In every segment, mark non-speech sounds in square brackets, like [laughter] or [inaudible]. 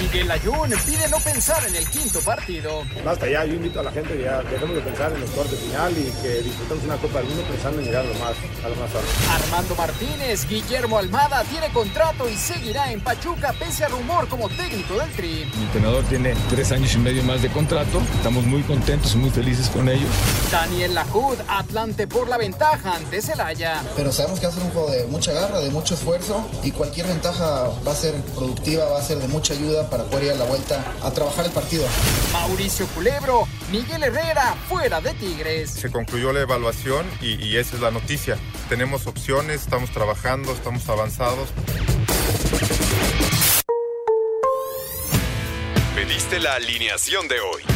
Miguel Ayun pide no pensar en el quinto partido. Basta ya, yo invito a la gente que ya dejemos de pensar en los cuartos de final y que disfrutemos una Copa del Mundo pensando en llegar a lo más, a lo más alto. Armando Martínez, Guillermo Almada tiene contrato y seguirá en Pachuca pese a rumor como técnico del Tri. Mi entrenador tiene tres años y medio más de contrato. Estamos muy contentos y muy felices con ellos. Daniel Lajud, Atlante por la ventaja ante Celaya. Pero sabemos que va a ser un juego de mucha garra, de mucho esfuerzo y cualquier ventaja va a ser productiva, va a ser de mucha ayuda para poder ir a la vuelta a trabajar el partido. Mauricio Culebro, Miguel Herrera fuera de Tigres. Se concluyó la evaluación y, y esa es la noticia. Tenemos opciones, estamos trabajando, estamos avanzados. Pediste la alineación de hoy.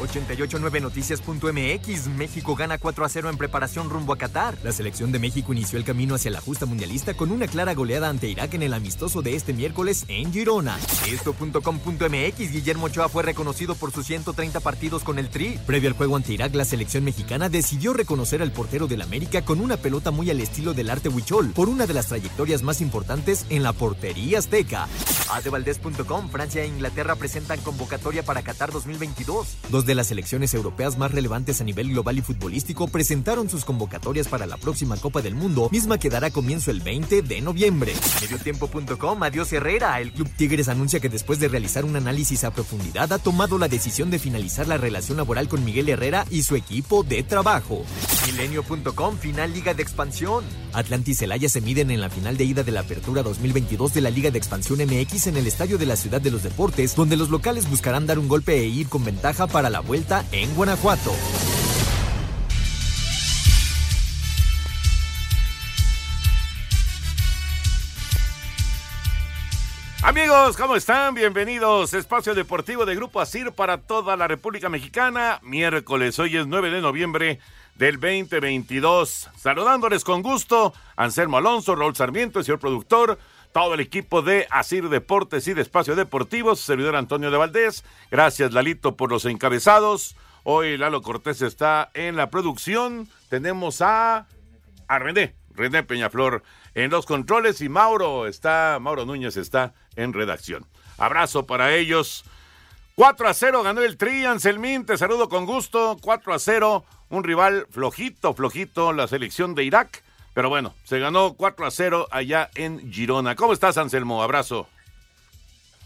889noticias.mx México gana 4 a 0 en preparación rumbo a Qatar. La selección de México inició el camino hacia la justa mundialista con una clara goleada ante Irak en el amistoso de este miércoles en Girona. Esto.com.mx Guillermo Ochoa fue reconocido por sus 130 partidos con el Tri. Previo al juego ante Irak, la selección mexicana decidió reconocer al portero del América con una pelota muy al estilo del arte huichol por una de las trayectorias más importantes en la portería azteca. Adevaldez.com Francia e Inglaterra presentan convocatoria para Qatar 2022. Dos de las selecciones europeas más relevantes a nivel global y futbolístico presentaron sus convocatorias para la próxima Copa del Mundo, misma que dará comienzo el 20 de noviembre. Mediotiempo.com, adiós Herrera. El Club Tigres anuncia que después de realizar un análisis a profundidad ha tomado la decisión de finalizar la relación laboral con Miguel Herrera y su equipo de trabajo. Milenio.com, final Liga de Expansión. Atlantis y Celaya se miden en la final de ida de la Apertura 2022 de la Liga de Expansión MX en el Estadio de la Ciudad de los Deportes, donde los locales buscarán dar un golpe e ir con ventaja para la vuelta en Guanajuato. Amigos, ¿cómo están? Bienvenidos. Espacio Deportivo de Grupo Asir para toda la República Mexicana. Miércoles, hoy es 9 de noviembre del 2022. Saludándoles con gusto, Anselmo Alonso, Raúl Sarmiento, el señor productor, todo el equipo de Asir Deportes y de Espacio Deportivo, servidor Antonio de Valdés. Gracias, Lalito, por los encabezados. Hoy Lalo Cortés está en la producción. Tenemos a, a René, René Peñaflor en los controles y Mauro está, Mauro Núñez está en redacción. Abrazo para ellos. 4 a 0 ganó el Tri, Anselmín, te saludo con gusto. 4 a 0, un rival flojito, flojito, la selección de Irak. Pero bueno, se ganó 4 a 0 allá en Girona. ¿Cómo estás, Anselmo? Abrazo.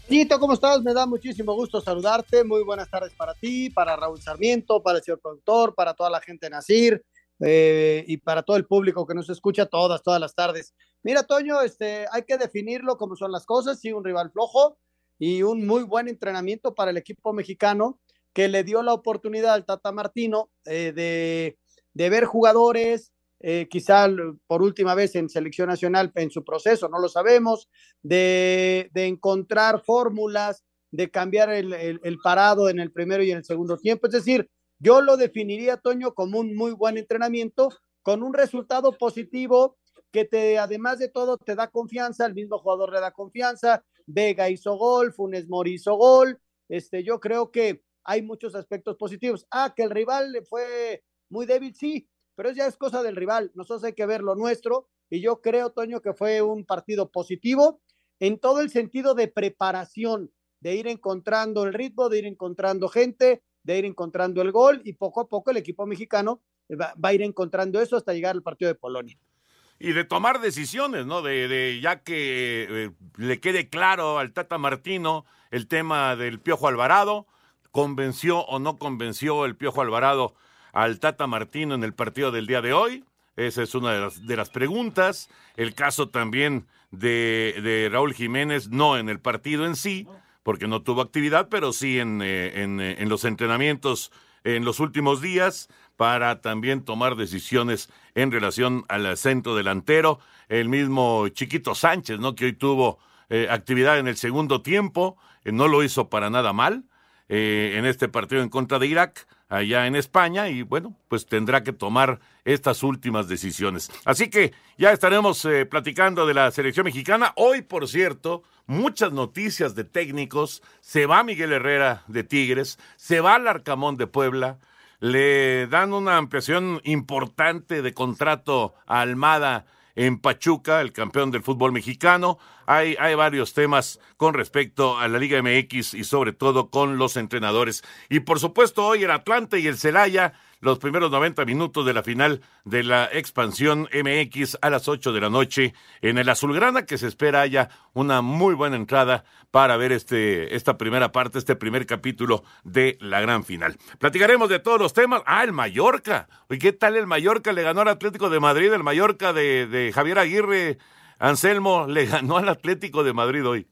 Tito, ¿cómo estás? Me da muchísimo gusto saludarte. Muy buenas tardes para ti, para Raúl Sarmiento, para el señor productor, para toda la gente de Nacir eh, y para todo el público que nos escucha todas, todas las tardes. Mira, Toño, este, hay que definirlo como son las cosas. Sí, un rival flojo y un muy buen entrenamiento para el equipo mexicano que le dio la oportunidad al Tata Martino eh, de, de ver jugadores, eh, quizá por última vez en selección nacional en su proceso, no lo sabemos, de, encontrar fórmulas, de cambiar el, parado en el primero y en el segundo tiempo. Es decir, yo lo definiría, Toño, como un muy buen entrenamiento, con un resultado positivo que te, además de todo, te da confianza, el mismo jugador le da confianza, Vega hizo gol, Funes Mori hizo gol, este, yo creo que hay muchos aspectos positivos. Ah, que el rival fue muy débil, sí, pero ya es cosa del rival. Nosotros hay que ver lo nuestro y yo creo, Toño, que fue un partido positivo en todo el sentido de preparación, de ir encontrando el ritmo, de ir encontrando gente, de ir encontrando el gol y poco a poco el equipo mexicano va, a ir encontrando eso hasta llegar al partido de Polonia y de tomar decisiones, ¿no? De, de ya que eh, le quede claro al Tata Martino el tema del Piojo Alvarado, convenció o no convenció el Piojo Alvarado al Tata Martino en el partido del día de hoy. Esa es una de las, de las preguntas. El caso también de, de, Raúl Jiménez, no en el partido en sí, porque no tuvo actividad, pero sí en, eh, en, eh, en los entrenamientos en los últimos días para también tomar decisiones en relación al centro delantero. El mismo Chiquito Sánchez, ¿no? Que hoy tuvo eh, actividad en el segundo tiempo, no lo hizo para nada mal en este partido en contra de Irak, allá en España, y bueno, pues tendrá que tomar estas últimas decisiones. Así que ya estaremos platicando de la selección mexicana. Hoy, por cierto, muchas noticias de técnicos. Se va Miguel Herrera de Tigres, se va Larcamón de Puebla le dan una ampliación importante de contrato a Almada en Pachuca, el campeón del fútbol mexicano. Hay, hay varios temas con respecto a la Liga MX y sobre todo con los entrenadores. Y por supuesto hoy el Atlante y el Celaya los primeros 90 minutos de la final de la expansión MX a las 8 de la noche en el Azulgrana, que se espera haya una muy buena entrada para ver este, esta primera parte, este primer capítulo de la gran final. Platicaremos de todos los temas. Ah, el Mallorca. ¿Y qué tal el Mallorca? Le ganó al Atlético de Madrid, el Mallorca de, Javier Aguirre. Anselmo le ganó al Atlético de Madrid hoy.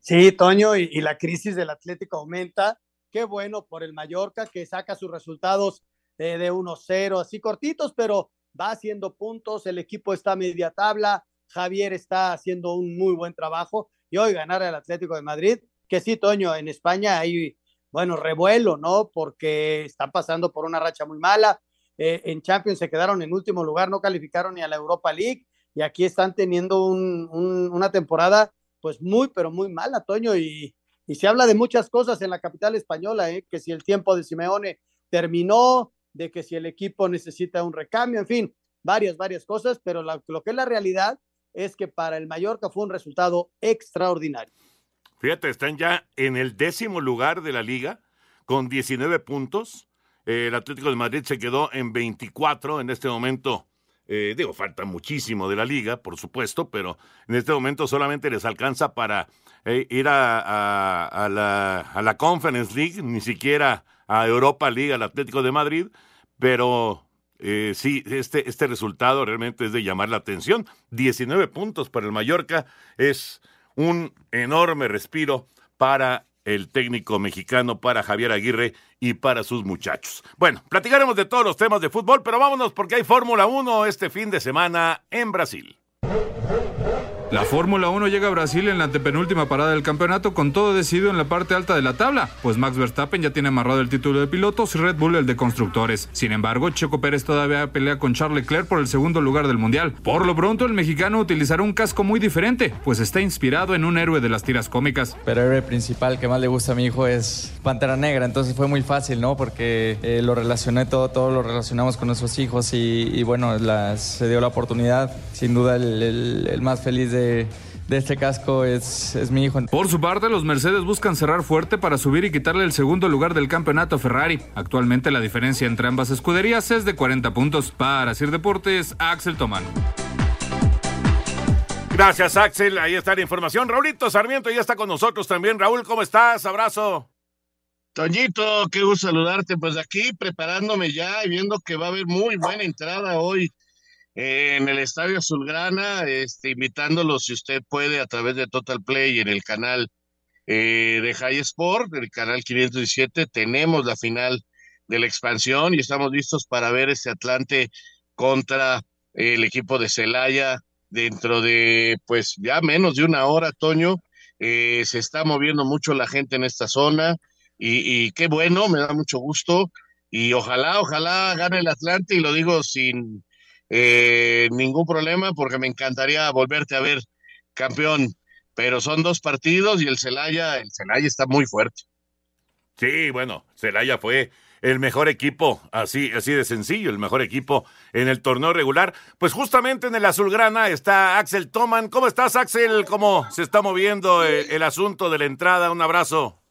Sí, Toño, y, y la crisis del Atlético aumenta qué bueno por el Mallorca que saca sus resultados de, de 1-0, así cortitos, pero va haciendo puntos, el equipo está a media tabla, Javier está haciendo un muy buen trabajo y hoy ganar al Atlético de Madrid, que sí, Toño, en España hay, bueno, revuelo, ¿no? Porque están pasando por una racha muy mala. Eh, en Champions se quedaron en último lugar, no calificaron ni a la Europa League y aquí están teniendo un, un, una temporada pues muy, pero muy mala, Toño, y, y se habla de muchas cosas en la capital española, ¿eh? que si el tiempo de Simeone terminó, de que si el equipo necesita un recambio, en fin, varias, varias cosas, pero lo que es la realidad es que para el Mallorca fue un resultado extraordinario. Fíjate, están ya en el décimo lugar de la liga con 19 puntos. el Atlético de Madrid se quedó en 24 en este momento. Eh, digo, falta muchísimo de la liga, por supuesto, pero en este momento solamente les alcanza para eh, ir a, la, a, la, Conference League, ni siquiera a Europa League, al Atlético de Madrid, pero eh, sí, este, este resultado realmente es de llamar la atención. 19 puntos para el Mallorca es un enorme respiro para el técnico mexicano, para Javier Aguirre y para sus muchachos. Bueno, platicaremos de todos los temas de fútbol, pero vámonos porque hay Fórmula 1 este fin de semana en Brasil. La Fórmula 1 llega a Brasil en la antepenúltima parada del campeonato con todo decidido en la parte alta de la tabla, pues Max Verstappen ya tiene amarrado el título de pilotos y Red Bull el de constructores. Sin embargo, Checo Pérez todavía pelea con Charles Leclerc por el segundo lugar del mundial. Por lo pronto, el mexicano utilizará un casco muy diferente, pues está inspirado en un héroe de las tiras cómicas. Pero el héroe principal que más le gusta a mi hijo es Pantera Negra, entonces fue muy fácil, ¿no? Porque eh, lo relacioné todo, todo lo relacionamos con nuestros hijos y, bueno, se dio la oportunidad. Sin duda, el más feliz de de, este casco es, es, mi hijo. Por su parte, los Mercedes buscan cerrar fuerte para subir y quitarle el segundo lugar del campeonato a Ferrari. Actualmente la diferencia entre ambas escuderías es de 40 puntos. Para Sir Deportes, Axel Tomán. Gracias, Axel. Ahí está la información. Raulito Sarmiento ya está con nosotros también. Raúl, ¿cómo estás? Abrazo. Toñito, qué gusto saludarte. Pues aquí preparándome ya y viendo que va a haber muy buena entrada hoy en el Estadio Azulgrana, este, invitándolos si usted puede a través de Total Play en el canal eh, de High Sport, el canal 517, tenemos la final de la expansión y estamos listos para ver este Atlante contra el equipo de Celaya dentro de pues ya menos de una hora, Toño. Eh, se está moviendo mucho la gente en esta zona y, y qué bueno, me da mucho gusto y ojalá, ojalá gane el Atlante y lo digo sin eh, ningún problema porque me encantaría volverte a ver campeón, pero son dos partidos y el Celaya, el Celaya está muy fuerte. Sí, bueno, Celaya fue el mejor equipo, así, así de sencillo, el mejor equipo en el torneo regular. Pues justamente en el Azulgrana está Axel Toman. ¿Cómo estás, Axel? ¿Cómo se está moviendo el, el asunto de la entrada? Un abrazo.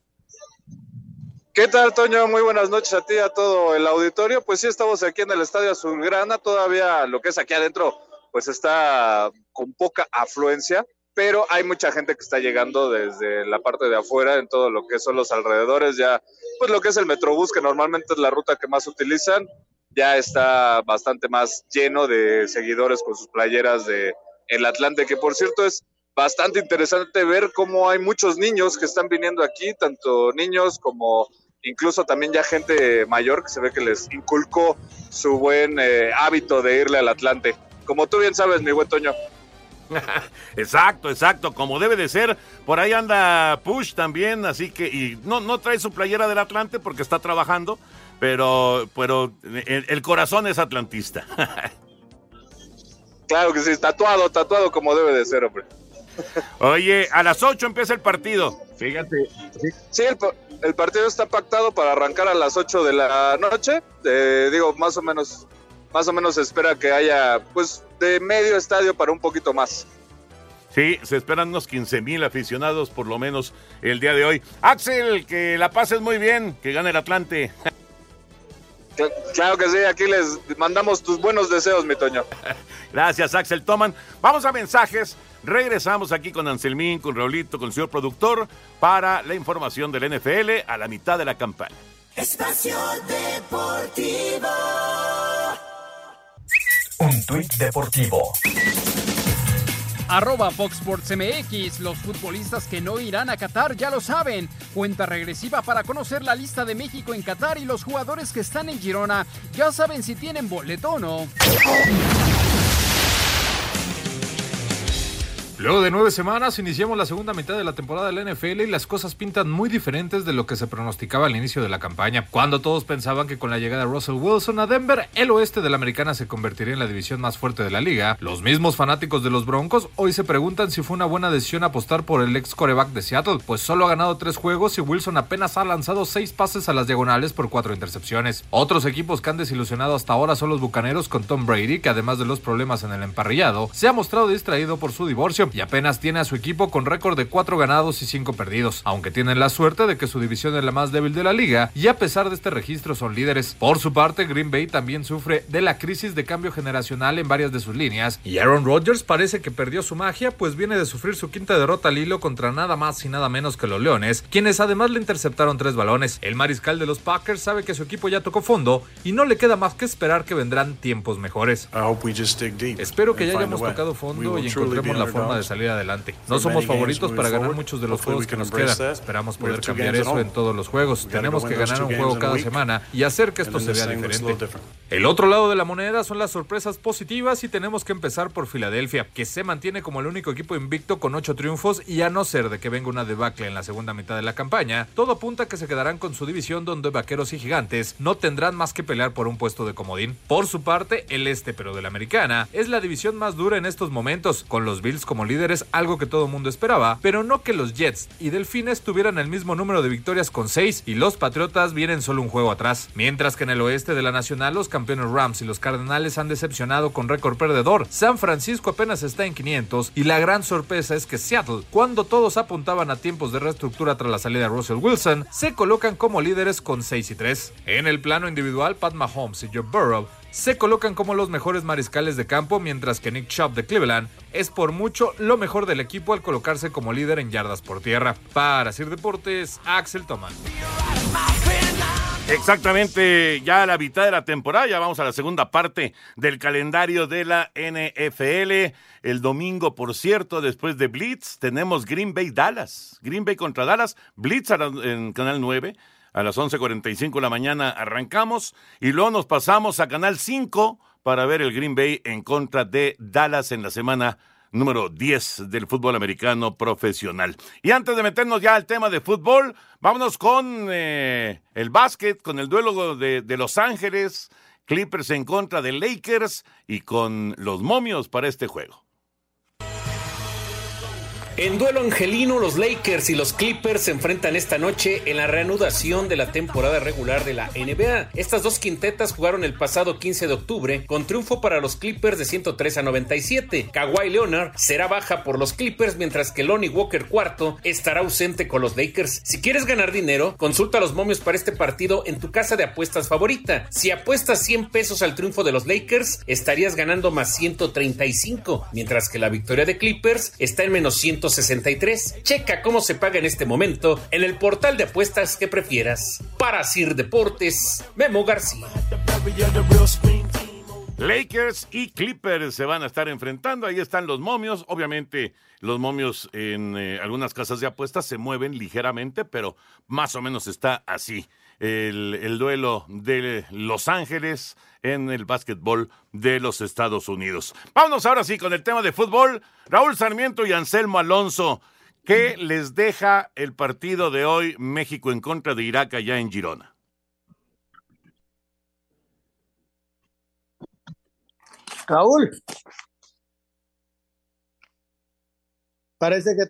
¿Qué tal, Toño? Muy buenas noches a ti y a todo el auditorio. Pues sí, estamos aquí en el Estadio Azulgrana. Todavía lo que es aquí adentro, pues está con poca afluencia, pero hay mucha gente que está llegando desde la parte de afuera, en todo lo que son los alrededores. Ya, pues lo que es el Metrobús, que normalmente es la ruta que más utilizan, ya está bastante más lleno de seguidores con sus playeras de el Atlante, que por cierto es bastante interesante ver cómo hay muchos niños que están viniendo aquí, tanto niños como incluso también ya gente mayor que se ve que les inculcó su buen eh, hábito de irle al Atlante. Como tú bien sabes, mi buen Toño. [laughs] exacto, exacto, como debe de ser. Por ahí anda Push también, así que y no no trae su playera del Atlante porque está trabajando, pero pero el, el corazón es atlantista. [laughs] claro que sí, tatuado, tatuado como debe de ser, hombre. Oye, a las 8 empieza el partido. Fíjate. Sí, el, el, partido está pactado para arrancar a las 8 de la noche. Eh, digo, más o menos, más o menos se espera que haya, pues, de medio estadio para un poquito más. Sí, se esperan unos 15 mil aficionados por lo menos el día de hoy. Axel, que la pases muy bien, que gane el Atlante. [laughs] Claro que sí, aquí les mandamos tus buenos deseos, mi Toño. [laughs] Gracias, Axel Toman. Vamos a mensajes. Regresamos aquí con Anselmín, con Raulito, con el señor productor, para la información del NFL a la mitad de la campaña. Espacio Deportivo. Un tuit deportivo. Arroba Fox Sports MX. Los futbolistas que no irán a Qatar ya lo saben. Cuenta regresiva para conocer la lista de México en Qatar y los jugadores que están en Girona ya saben si tienen boleto o no. Luego de nueve semanas iniciamos la segunda mitad de la temporada de la NFL y las cosas pintan muy diferentes de lo que se pronosticaba al inicio de la campaña. Cuando todos pensaban que con la llegada de Russell Wilson a Denver, el oeste de la americana se convertiría en la división más fuerte de la liga, los mismos fanáticos de los Broncos hoy se preguntan si fue una buena decisión apostar por el ex coreback de Seattle, pues solo ha ganado tres juegos y Wilson apenas ha lanzado seis pases a las diagonales por cuatro intercepciones. Otros equipos que han desilusionado hasta ahora son los Bucaneros con Tom Brady, que además de los problemas en el emparrillado, se ha mostrado distraído por su divorcio y apenas tiene a su equipo con récord de 4 ganados y 5 perdidos, aunque tienen la suerte de que su división es la más débil de la liga y a pesar de este registro son líderes. Por su parte, Green Bay también sufre de la crisis de cambio generacional en varias de sus líneas y Aaron Rodgers parece que perdió su magia pues viene de sufrir su quinta derrota al hilo contra nada más y nada menos que los Leones, quienes además le interceptaron tres balones. El mariscal de los Packers sabe que su equipo ya tocó fondo y no le queda más que esperar que vendrán tiempos mejores. Espero que ya hayamos tocado fondo y encontremos la forma de salir adelante. No somos favoritos para ganar muchos de los juegos que nos quedan. Esperamos poder cambiar eso en todos los juegos. Tenemos que ganar un juego cada semana y hacer que esto se vea diferente. El otro lado de la moneda son las sorpresas positivas y tenemos que empezar por Filadelfia, que se mantiene como el único equipo invicto con ocho triunfos y a no ser de que venga una debacle en la segunda mitad de la campaña, todo apunta a que se quedarán con su división donde vaqueros y gigantes no tendrán más que pelear por un puesto de comodín. Por su parte, el este, pero de la americana, es la división más dura en estos momentos, con los Bills como líderes, algo que todo mundo esperaba, pero no que los Jets y Delfines tuvieran el mismo número de victorias con 6 y los Patriotas vienen solo un juego atrás. Mientras que en el oeste de la Nacional los campeones Rams y los Cardenales han decepcionado con récord perdedor. San Francisco apenas está en 500 y la gran sorpresa es que Seattle, cuando todos apuntaban a tiempos de reestructura tras la salida de Russell Wilson, se colocan como líderes con 6 y 3. En el plano individual, Pat Mahomes y Joe Burrow se colocan como los mejores mariscales de campo, mientras que Nick Chubb de Cleveland es por mucho lo mejor del equipo al colocarse como líder en yardas por tierra. Para Sir Deportes, Axel Toman. Exactamente, ya a la mitad de la temporada, ya vamos a la segunda parte del calendario de la NFL. El domingo, por cierto, después de Blitz, tenemos Green Bay Dallas. Green Bay contra Dallas, Blitz en Canal 9. A las 11.45 de la mañana arrancamos y luego nos pasamos a Canal 5 para ver el Green Bay en contra de Dallas en la semana número 10 del fútbol americano profesional. Y antes de meternos ya al tema de fútbol, vámonos con eh, el básquet, con el duelo de, de Los Ángeles, Clippers en contra de Lakers y con los momios para este juego. En duelo angelino, los Lakers y los Clippers se enfrentan esta noche en la reanudación de la temporada regular de la NBA. Estas dos quintetas jugaron el pasado 15 de octubre con triunfo para los Clippers de 103 a 97. Kawhi Leonard será baja por los Clippers mientras que Lonnie Walker IV estará ausente con los Lakers. Si quieres ganar dinero, consulta los momios para este partido en tu casa de apuestas favorita. Si apuestas 100 pesos al triunfo de los Lakers, estarías ganando más 135, mientras que la victoria de Clippers está en menos 100 163. Checa cómo se paga en este momento en el portal de apuestas que prefieras. Para Sir Deportes, Memo García. Lakers y Clippers se van a estar enfrentando. Ahí están los momios. Obviamente, los momios en eh, algunas casas de apuestas se mueven ligeramente, pero más o menos está así. El, el, duelo de Los Ángeles en el básquetbol de los Estados Unidos. Vámonos ahora sí con el tema de fútbol. Raúl Sarmiento y Anselmo Alonso. ¿Qué les deja el partido de hoy México en contra de Irak allá en Girona? Raúl. Parece que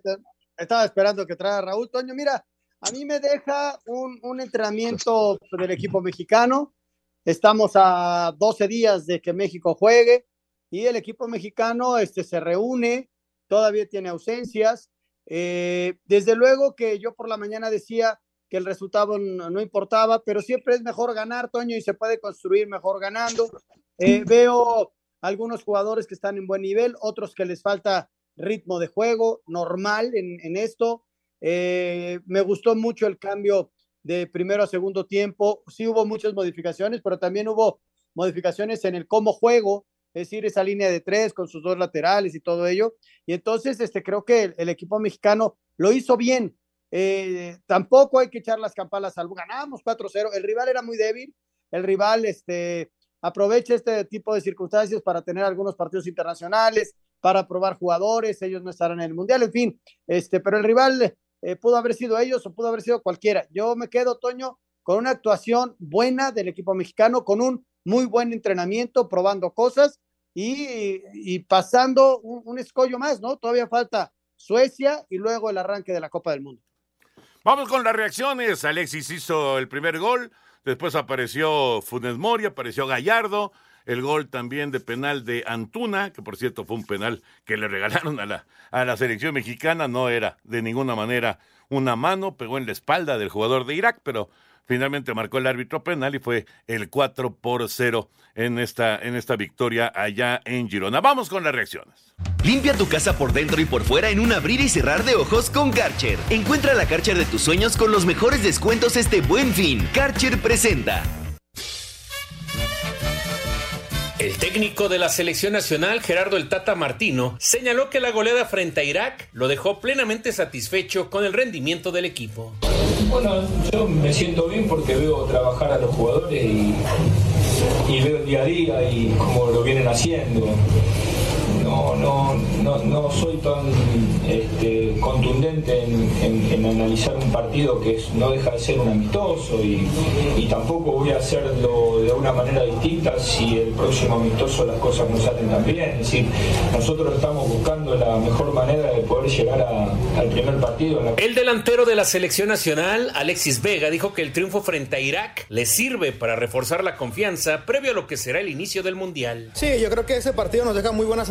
estaba esperando que traiga Raúl. Toño, mira, a mí me deja un, un, entrenamiento del equipo mexicano. Estamos a 12 días de que México juegue y el equipo mexicano este, se reúne, todavía tiene ausencias. Eh, desde luego que yo por la mañana decía que el resultado no, no, importaba, pero siempre es mejor ganar, Toño, y se puede construir mejor ganando. Eh, veo algunos jugadores que están en buen nivel, otros que les falta ritmo de juego normal en, en esto. Eh, me gustó mucho el cambio de primero a segundo tiempo. Sí hubo muchas modificaciones, pero también hubo modificaciones en el cómo juego, es decir, esa línea de tres con sus dos laterales y todo ello. Y entonces, este, creo que el, equipo mexicano lo hizo bien. Eh, tampoco hay que echar las campanas al ganamos 4-0. El rival era muy débil. El rival este, aprovecha este tipo de circunstancias para tener algunos partidos internacionales, para probar jugadores. Ellos no estarán en el mundial, en fin. Este, pero el rival eh, pudo haber sido ellos o pudo haber sido cualquiera. Yo me quedo, Toño, con una actuación buena del equipo mexicano, con un muy buen entrenamiento, probando cosas y, pasando un, un, escollo más, ¿no? Todavía falta Suecia y luego el arranque de la Copa del Mundo. Vamos con las reacciones. Alexis hizo el primer gol, después apareció Funes Mori, apareció Gallardo, el gol también de penal de Antuna, que por cierto fue un penal que le regalaron a la, a la selección mexicana, no era de ninguna manera una mano, pegó en la espalda del jugador de Irak, pero finalmente marcó el árbitro penal y fue el 4 por 0 en esta, en esta victoria allá en Girona. Vamos con las reacciones. Limpia tu casa por dentro y por fuera en un abrir y cerrar de ojos con Karcher. Encuentra la Karcher de tus sueños con los mejores descuentos este buen fin. Karcher presenta. El técnico de la selección nacional, Gerardo el Tata Martino, señaló que la goleada frente a Irak lo dejó plenamente satisfecho con el rendimiento del equipo. Bueno, yo me siento bien porque veo trabajar a los jugadores y, veo el día a día y cómo lo vienen haciendo. No, no, no, no soy tan este, contundente en, en, en, analizar un partido que es, no deja de ser un amistoso y, y, tampoco voy a hacerlo de una manera distinta si el próximo amistoso las cosas no salen tan bien. Es decir, nosotros estamos buscando la mejor manera de poder llegar a, al primer partido. La... El delantero de la selección nacional, Alexis Vega, dijo que el triunfo frente a Irak le sirve para reforzar la confianza previo a lo que será el inicio del Mundial. Sí, yo creo que ese partido nos deja muy buenas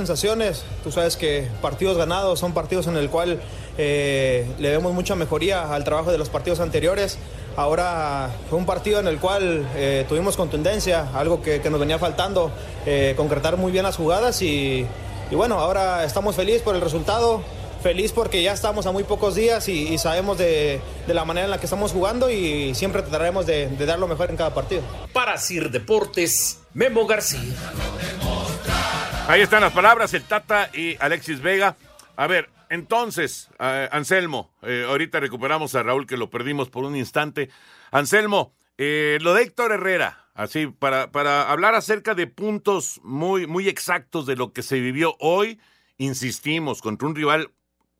Tú sabes que partidos ganados son partidos en el cual eh, le vemos mucha mejoría al trabajo de los partidos anteriores. Ahora fue un partido en el cual eh, tuvimos contundencia, algo que, nos venía faltando, eh, concretar muy bien las jugadas y, bueno, ahora estamos felices por el resultado, feliz porque ya estamos a muy pocos días y, y sabemos de, de, la manera en la que estamos jugando y siempre trataremos de, de dar lo mejor en cada partido. Para Sir Deportes, Memo García. Ahí están las palabras, el Tata y Alexis Vega. A ver, entonces, eh, Anselmo, eh, ahorita recuperamos a Raúl que lo perdimos por un instante. Anselmo, eh, lo de Héctor Herrera, así, para, para hablar acerca de puntos muy, muy exactos de lo que se vivió hoy, insistimos, contra un rival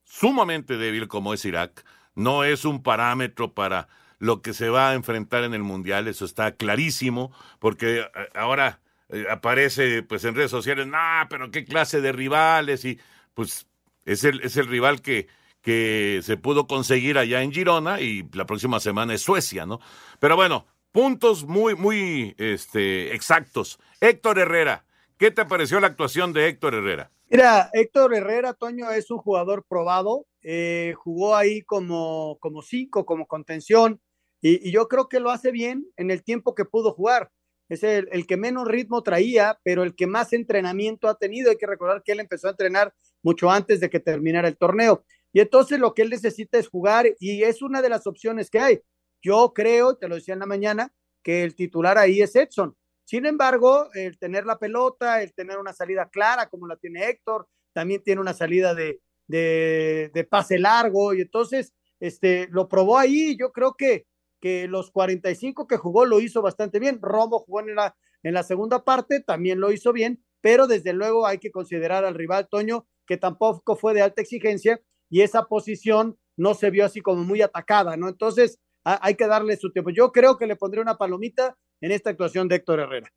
sumamente débil como es Irak. No es un parámetro para lo que se va a enfrentar en el Mundial, eso está clarísimo, porque ahora eh, aparece pues en redes sociales, nah, pero qué clase de rivales y pues es el, es el rival que, que se pudo conseguir allá en Girona y la próxima semana es Suecia, ¿no? Pero bueno, puntos muy, muy este, exactos. Héctor Herrera, ¿qué te pareció la actuación de Héctor Herrera? Mira, Héctor Herrera, Toño, es un jugador probado, eh, jugó ahí como, como cinco, como contención, y, y, yo creo que lo hace bien en el tiempo que pudo jugar. Es el, que menos ritmo traía, pero el que más entrenamiento ha tenido. Hay que recordar que él empezó a entrenar mucho antes de que terminara el torneo. Y entonces lo que él necesita es jugar y es una de las opciones que hay. Yo creo, te lo decía en la mañana, que el titular ahí es Edson. Sin embargo, el tener la pelota, el tener una salida clara como la tiene Héctor, también tiene una salida de, de, de pase largo y entonces este, lo probó ahí. Yo creo que, que los 45 que jugó lo hizo bastante bien. Romo jugó en la, en la segunda parte, también lo hizo bien, pero desde luego hay que considerar al rival Toño, que tampoco fue de alta exigencia y esa posición no se vio así como muy atacada, ¿no? Entonces hay que darle su tiempo. Yo creo que le pondré una palomita en esta actuación de Héctor Herrera.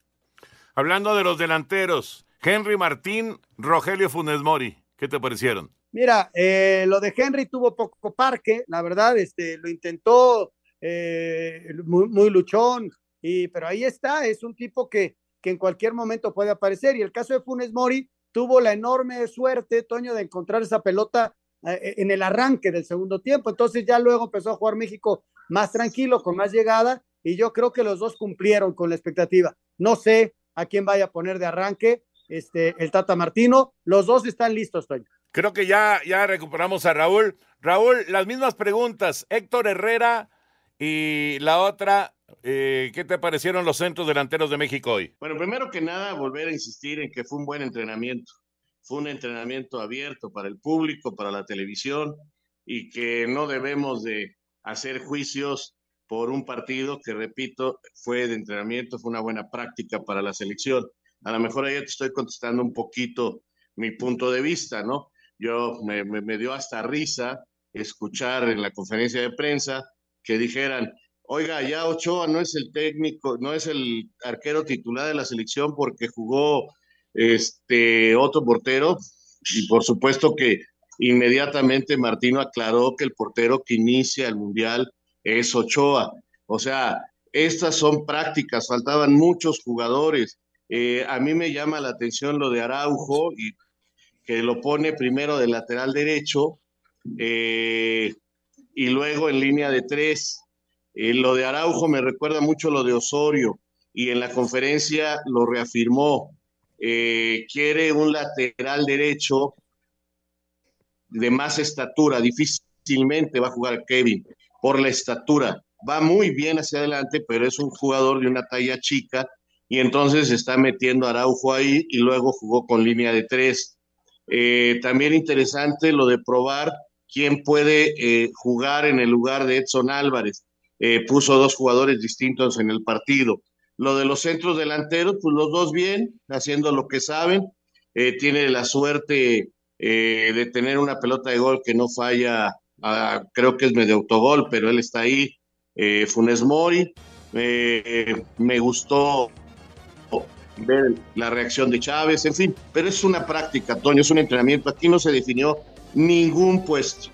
Hablando de los delanteros, Henry Martín, Rogelio Funes Mori, ¿qué te parecieron? Mira, eh, lo de Henry tuvo poco parque, la verdad, este, lo intentó eh, muy, luchón, y, pero ahí está, es un tipo que, que en cualquier momento puede aparecer. Y el caso de Funes Mori tuvo la enorme suerte, Toño, de encontrar esa pelota eh, en el arranque del segundo tiempo. Entonces ya luego empezó a jugar México más tranquilo, con más llegada, y yo creo que los dos cumplieron con la expectativa. No sé a quién vaya a poner de arranque este, el Tata Martino. Los dos están listos, Toño. Creo que ya, ya recuperamos a Raúl. Raúl, las mismas preguntas. Héctor Herrera y la otra, eh, ¿qué te parecieron los centros delanteros de México hoy? Bueno, primero que nada, volver a insistir en que fue un buen entrenamiento. Fue un entrenamiento abierto para el público, para la televisión, y que no debemos de hacer juicios por un partido que, repito, fue de entrenamiento, fue una buena práctica para la selección. A lo mejor ahí te estoy contestando un poquito mi punto de vista, ¿no? Yo me, me, me dio hasta risa escuchar en la conferencia de prensa que dijeran, oiga, ya Ochoa no es el técnico, no es el arquero titular de la selección porque jugó este otro portero y por supuesto que inmediatamente Martino aclaró que el portero que inicia el mundial es Ochoa. O sea, estas son prácticas, faltaban muchos jugadores. Eh, a mí me llama la atención lo de Araujo y que lo pone primero de lateral derecho eh, y luego en línea de tres. Eh, lo de Araujo me recuerda mucho lo de Osorio y en la conferencia lo reafirmó. Eh, quiere un lateral derecho de más estatura, difícilmente va a jugar Kevin por la estatura. Va muy bien hacia adelante, pero es un jugador de una talla chica y entonces está metiendo Araujo ahí y luego jugó con línea de tres. Eh, también interesante lo de probar quién puede eh, jugar en el lugar de Edson Álvarez. Eh, puso dos jugadores distintos en el partido. Lo de los centros delanteros, pues los dos bien, haciendo lo que saben. Eh, tiene la suerte de tener una pelota de gol que no falla, ah, creo que es medio autogol, pero él está ahí. Funes Mori, me gustó ver la reacción de Chávez, en fin, pero es una práctica, Toño, es un entrenamiento. Aquí no se definió ningún puesto.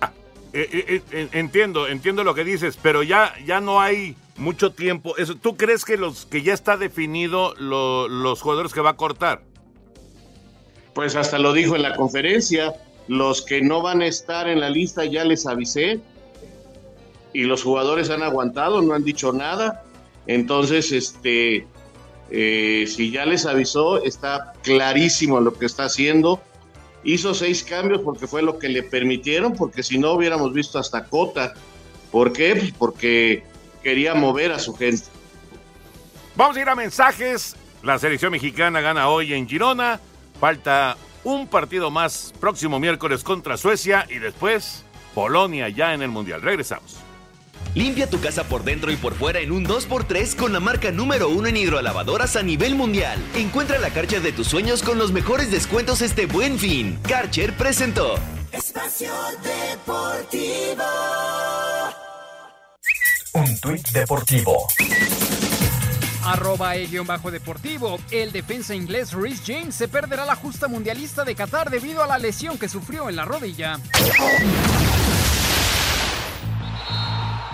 Ah, eh, eh, entiendo, entiendo lo que dices, pero ya, ya no hay mucho tiempo. Eso, ¿Tú crees que los que ya está definido lo, los jugadores que va a cortar? Pues hasta lo dijo en la conferencia, los que no van a estar en la lista ya les avisé y los jugadores han aguantado, no han dicho nada. Entonces, este, eh, si ya les avisó, está clarísimo lo que está haciendo. Hizo seis cambios porque fue lo que le permitieron, porque si no hubiéramos visto hasta Cota. ¿Por qué? Pues porque quería mover a su gente. Vamos a ir a mensajes. La selección mexicana gana hoy en Girona. Falta un partido más próximo miércoles contra Suecia y después Polonia ya en el Mundial. Regresamos. Limpia tu casa por dentro y por fuera en un 2x3 con la marca número uno en hidrolavadoras a nivel mundial. Encuentra la Karcher de tus sueños con los mejores descuentos este buen fin. Karcher presentó. Espacio Deportivo. Un tuit deportivo. Arroba E-Deportivo. El defensa inglés Rhys James se perderá la justa mundialista de Qatar debido a la lesión que sufrió en la rodilla.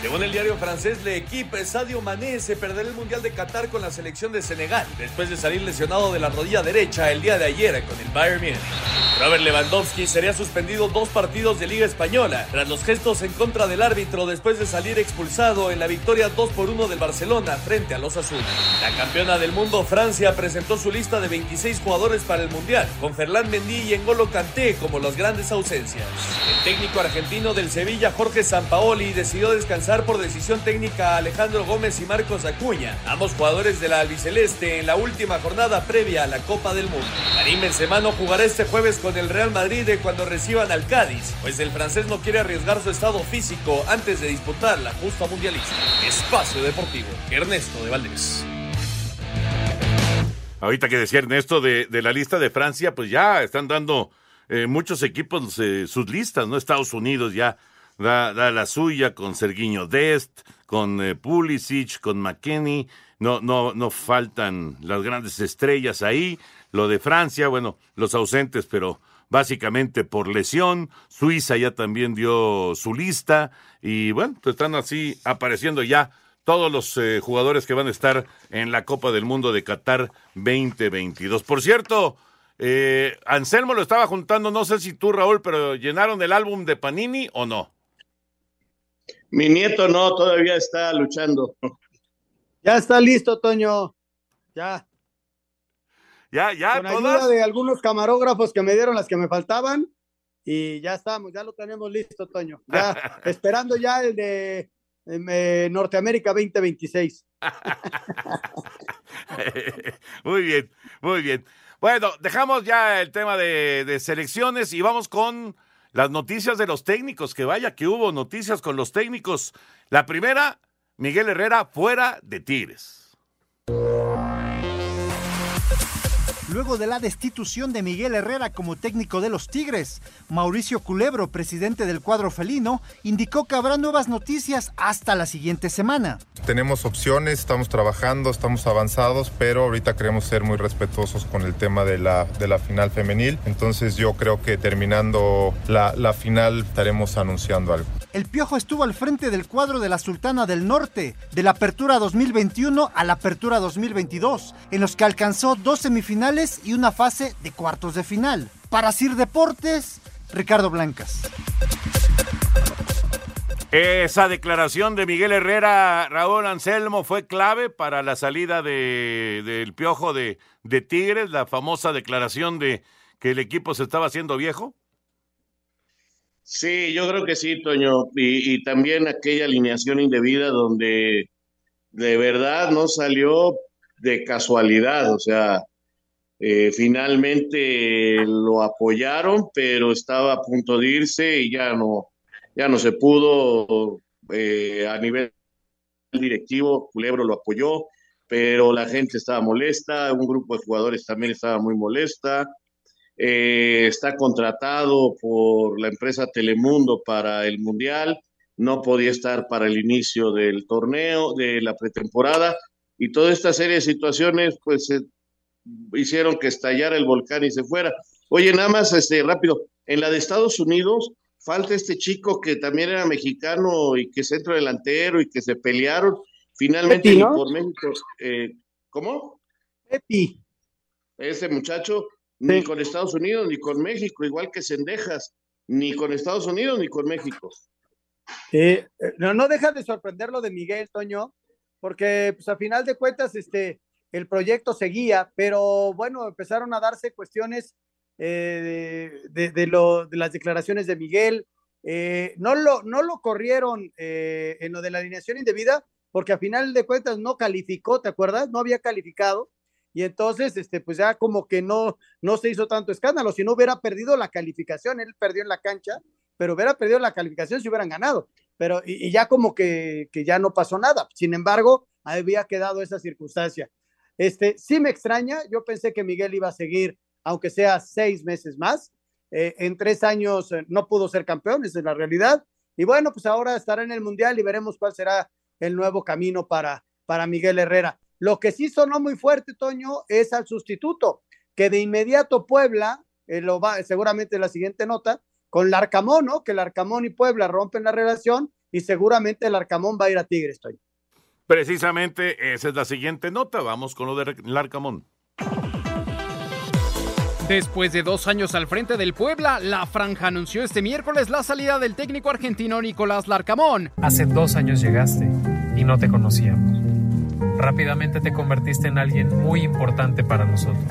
Según el diario francés L'Equipe, Sadio Mané se perderá el Mundial de Qatar con la selección de Senegal, después de salir lesionado de la rodilla derecha el día de ayer con el Bayern Múnich. Robert Lewandowski sería suspendido dos partidos de Liga Española tras los gestos en contra del árbitro después de salir expulsado en la victoria 2 por 1 del Barcelona frente a los Azules. La campeona del mundo Francia presentó su lista de 26 jugadores para el Mundial, con Ferland Mendy y N'Golo Kanté como las grandes ausencias. El técnico argentino del Sevilla Jorge Sampaoli decidió descansar por decisión técnica a Alejandro Gómez y Marcos Acuña, ambos jugadores de la albiceleste en la última jornada previa a la Copa del Mundo. Karim Benzema no jugará este jueves con el Real Madrid cuando reciban al Cádiz, pues el francés no quiere arriesgar su estado físico antes de disputar la justa mundialista. Espacio Deportivo, Ernesto de Valdés. Ahorita que decía Ernesto de, la lista de Francia, pues ya están dando eh, muchos equipos eh, sus listas, ¿no? Estados Unidos ya da, la suya con Serguiño Dest, con eh, Pulisic, con McKenney. No, no, no faltan las grandes estrellas ahí. Lo de Francia, bueno, los ausentes, pero básicamente por lesión. Suiza ya también dio su lista. Y bueno, pues están así apareciendo ya todos los eh, jugadores que van a estar en la Copa del Mundo de Qatar 2022. Por cierto, eh, Anselmo lo estaba juntando, no sé si tú, Raúl, pero llenaron el álbum de Panini o no. Mi nieto no, todavía está luchando. Ya está listo, Toño. Ya. Ya, ya, Con ayuda de algunos camarógrafos que me dieron las que me faltaban y ya estamos, ya lo tenemos listo, Toño. Ya [laughs] esperando ya el de eh, Norteamérica 2026. [laughs] muy bien, muy bien. Bueno, dejamos ya el tema de, de selecciones y vamos con las noticias de los técnicos, que vaya que hubo noticias con los técnicos. La primera, Miguel Herrera fuera de Tigres. Luego de la destitución de Miguel Herrera como técnico de los Tigres, Mauricio Culebro, presidente del cuadro felino, indicó que habrá nuevas noticias hasta la siguiente semana. Tenemos opciones, estamos trabajando, estamos avanzados, pero ahorita queremos ser muy respetuosos con el tema de la, de la final femenil. Entonces yo creo que terminando la, la final estaremos anunciando algo. El Piojo estuvo al frente del cuadro de la Sultana del Norte, de la Apertura 2021 a la Apertura 2022, en los que alcanzó dos semifinales y una fase de cuartos de final. Para Sir Deportes, Ricardo Blancas. Esa declaración de Miguel Herrera, Raúl Anselmo, fue clave para la salida de, del Piojo de, de Tigres, la famosa declaración de que el equipo se estaba haciendo viejo. Sí, yo creo que sí, Toño. Y, y, también aquella alineación indebida donde de verdad no salió de casualidad. O sea, eh, finalmente lo apoyaron, pero estaba a punto de irse y ya no, ya no se pudo. Eh, a nivel directivo, Culebro lo apoyó, pero la gente estaba molesta, un grupo de jugadores también estaba muy molesta. Eh, está contratado por la empresa Telemundo para el Mundial, no podía estar para el inicio del torneo, de la pretemporada, y toda esta serie de situaciones, pues, eh, hicieron que estallara el volcán y se fuera. Oye, nada más, este, rápido, en la de Estados Unidos, falta este chico que también era mexicano y que es centro delantero y que se pelearon, finalmente Pepi, ¿no? por México, eh, ¿cómo? Pepi. Ese muchacho ni con Estados Unidos ni con México, igual que Cendejas, ni con Estados Unidos ni con México. Eh, no, no deja de sorprender lo de Miguel, Toño, porque pues a final de cuentas este, el proyecto seguía, pero bueno, empezaron a darse cuestiones eh, de, las declaraciones de Miguel. Eh, no, lo, no lo corrieron eh, en lo de la alineación indebida, porque a final de cuentas no calificó, ¿te acuerdas? No había calificado y entonces, este, pues ya como que no, no se hizo tanto escándalo, si no hubiera perdido la calificación, él perdió en la cancha, pero hubiera perdido la calificación si hubieran ganado, pero y, y ya como que, que, ya no pasó nada, sin embargo, había quedado esa circunstancia. Este, sí me extraña, yo pensé que Miguel iba a seguir, aunque sea seis meses más, eh, en tres años eh, no pudo ser campeón, esa es la realidad, Y bueno, pues ahora estará en el Mundial y veremos cuál será el nuevo camino para, para Miguel Herrera. Lo que sí sonó muy fuerte, Toño, es al sustituto, que de inmediato Puebla, eh, lo va, seguramente la siguiente nota, con Larcamón, ¿no? Que Larcamón y Puebla rompen la relación y seguramente el Larcamón va a ir a Tigres, Toño. Precisamente esa es la siguiente nota. Vamos con lo de Larcamón. Después de dos años al frente del Puebla, la franja anunció este miércoles la salida del técnico argentino Nicolás Larcamón. Hace dos años llegaste y no te conocíamos. Rápidamente te convertiste en alguien muy importante para nosotros.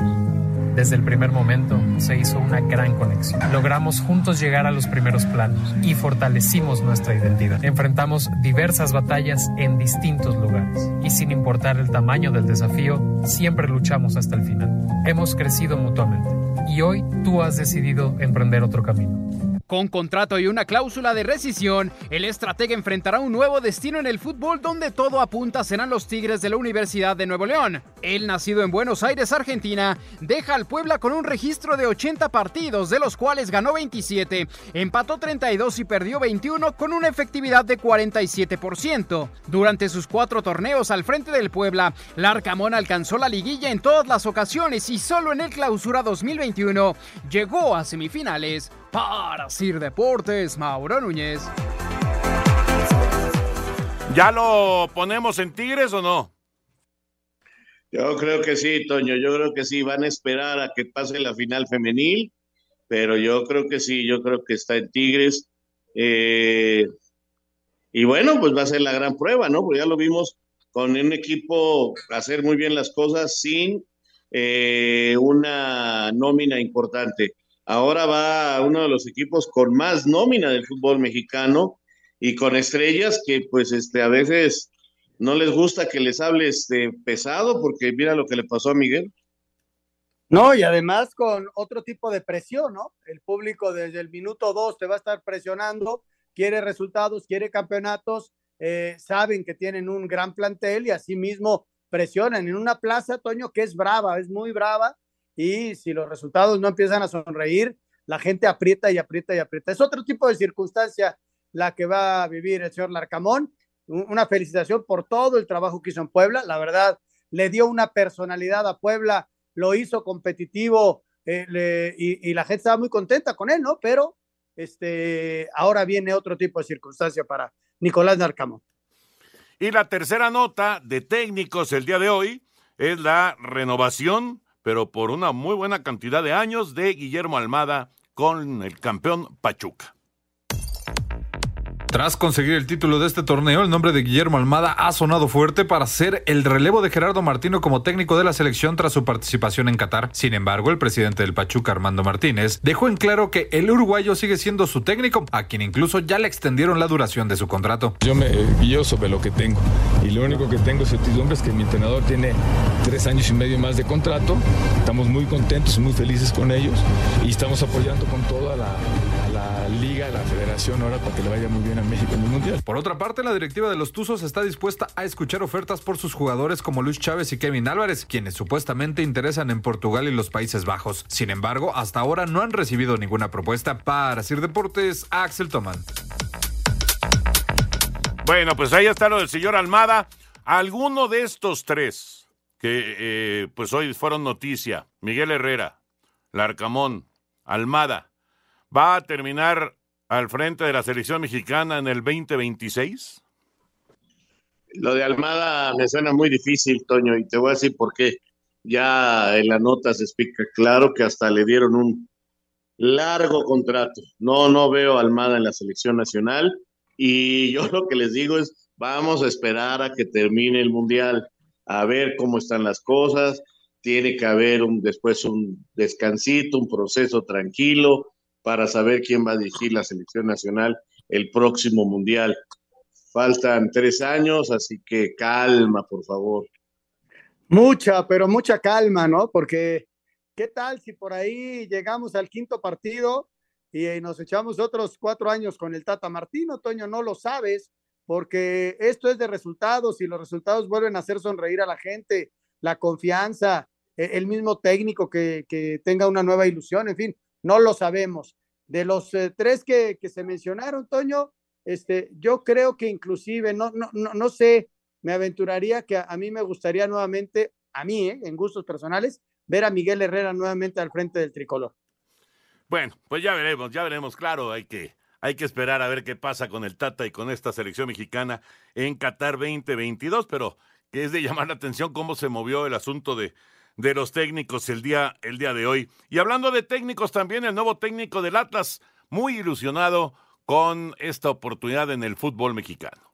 Desde el primer momento se hizo una gran conexión. Logramos juntos llegar a los primeros planos y fortalecimos nuestra identidad. Enfrentamos diversas batallas en distintos lugares y sin importar el tamaño del desafío, siempre luchamos hasta el final. Hemos crecido mutuamente y hoy tú has decidido emprender otro camino. Con contrato y una cláusula de rescisión, el estratega enfrentará un nuevo destino en el fútbol donde todo apunta serán los Tigres de la Universidad de Nuevo León. El nacido en Buenos Aires, Argentina, deja al Puebla con un registro de 80 partidos, de los cuales ganó 27, empató 32 y perdió 21 con una efectividad de 47%. Durante sus cuatro torneos al frente del Puebla, Larcamón alcanzó la liguilla en todas las ocasiones y solo en el clausura 2021 llegó a semifinales. Para Sir Deportes, Mauro Núñez. ¿Ya lo ponemos en Tigres o no? Yo creo que sí, Toño, yo creo que sí, van a esperar a que pase la final femenil, pero yo creo que sí, yo creo que está en Tigres. Eh, y bueno, pues va a ser la gran prueba, ¿no? Porque ya lo vimos con un equipo hacer muy bien las cosas sin eh, una nómina importante. Ahora va uno de los equipos con más nómina del fútbol mexicano y con estrellas que pues este a veces no les gusta que les hables este, pesado porque mira lo que le pasó a Miguel. No, y además con otro tipo de presión, ¿no? El público desde el minuto dos te va a estar presionando, quiere resultados, quiere campeonatos, eh, saben que tienen un gran plantel y asimismo presionan en una plaza, Toño, que es brava, es muy brava, y si los resultados no empiezan a sonreír, la gente aprieta y aprieta y aprieta. Es otro tipo de circunstancia la que va a vivir el señor Larcamón. Una felicitación por todo el trabajo que hizo en Puebla. La verdad, le dio una personalidad a Puebla, lo hizo competitivo eh, y, la gente estaba muy contenta con él, ¿no? Pero este, ahora viene otro tipo de circunstancia para Nicolás Larcamón. Y la tercera nota de técnicos el día de hoy es la renovación pero por una muy buena cantidad de años de Guillermo Almada con el campeón Pachuca. Tras conseguir el título de este torneo, el nombre de Guillermo Almada ha sonado fuerte para ser el relevo de Gerardo Martino como técnico de la selección tras su participación en Qatar. Sin embargo, el presidente del Pachuca, Armando Martínez, dejó en claro que el uruguayo sigue siendo su técnico, a quien incluso ya le extendieron la duración de su contrato. Yo me guío sobre lo que tengo y lo único que tengo certidumbre es que mi entrenador tiene tres años y medio más de contrato. Estamos muy contentos, muy felices con ellos y estamos apoyando con toda la liga, la federación ahora para que le vaya muy bien a México en el Mundial. Por otra parte, la directiva de los Tuzos está dispuesta a escuchar ofertas por sus jugadores como Luis Chávez y Kevin Álvarez, quienes supuestamente interesan en Portugal y los Países Bajos. Sin embargo, hasta ahora no han recibido ninguna propuesta. Para Sir Deportes, Axel Toman. Bueno, pues ahí está lo del señor Almada. Alguno de estos tres que eh, pues hoy fueron noticia, Miguel Herrera, Larcamón, Almada, va a terminar al frente de la selección mexicana en el 2026? Lo de Almada me suena muy difícil, Toño, y te voy a decir por qué. Ya en la nota se explica claro que hasta le dieron un largo contrato. No, no veo Almada en la selección nacional y [laughs] yo lo que les digo es, vamos a esperar a que termine el Mundial, a ver cómo están las cosas. Tiene que haber un, después un descansito, un proceso tranquilo, para saber quién va a dirigir la selección nacional el próximo mundial. Faltan tres años, así que calma, por favor. Mucha, pero mucha calma, ¿no? Porque, ¿qué tal si por ahí llegamos al quinto partido y nos echamos otros cuatro años con el Tata Martino? Toño, no lo sabes, porque esto es de resultados y los resultados vuelven a hacer sonreír a la gente, la confianza, e, el mismo técnico que, que tenga una nueva ilusión, en fin, no lo sabemos. De los eh, tres que, se mencionaron, Toño, Este, yo creo que inclusive, no, no, no, no sé, me aventuraría que a, mí me gustaría nuevamente, a mí, ¿eh? en gustos personales, ver a Miguel Herrera nuevamente al frente del tricolor. Bueno, pues ya veremos, ya veremos, claro, hay que, hay que esperar a ver qué pasa con el Tata y con esta selección mexicana en Qatar 2022, pero que es de llamar la atención cómo se movió el asunto de, de los técnicos el día, el día de hoy. Y hablando de técnicos también, el nuevo técnico del Atlas, muy ilusionado con esta oportunidad en el fútbol mexicano.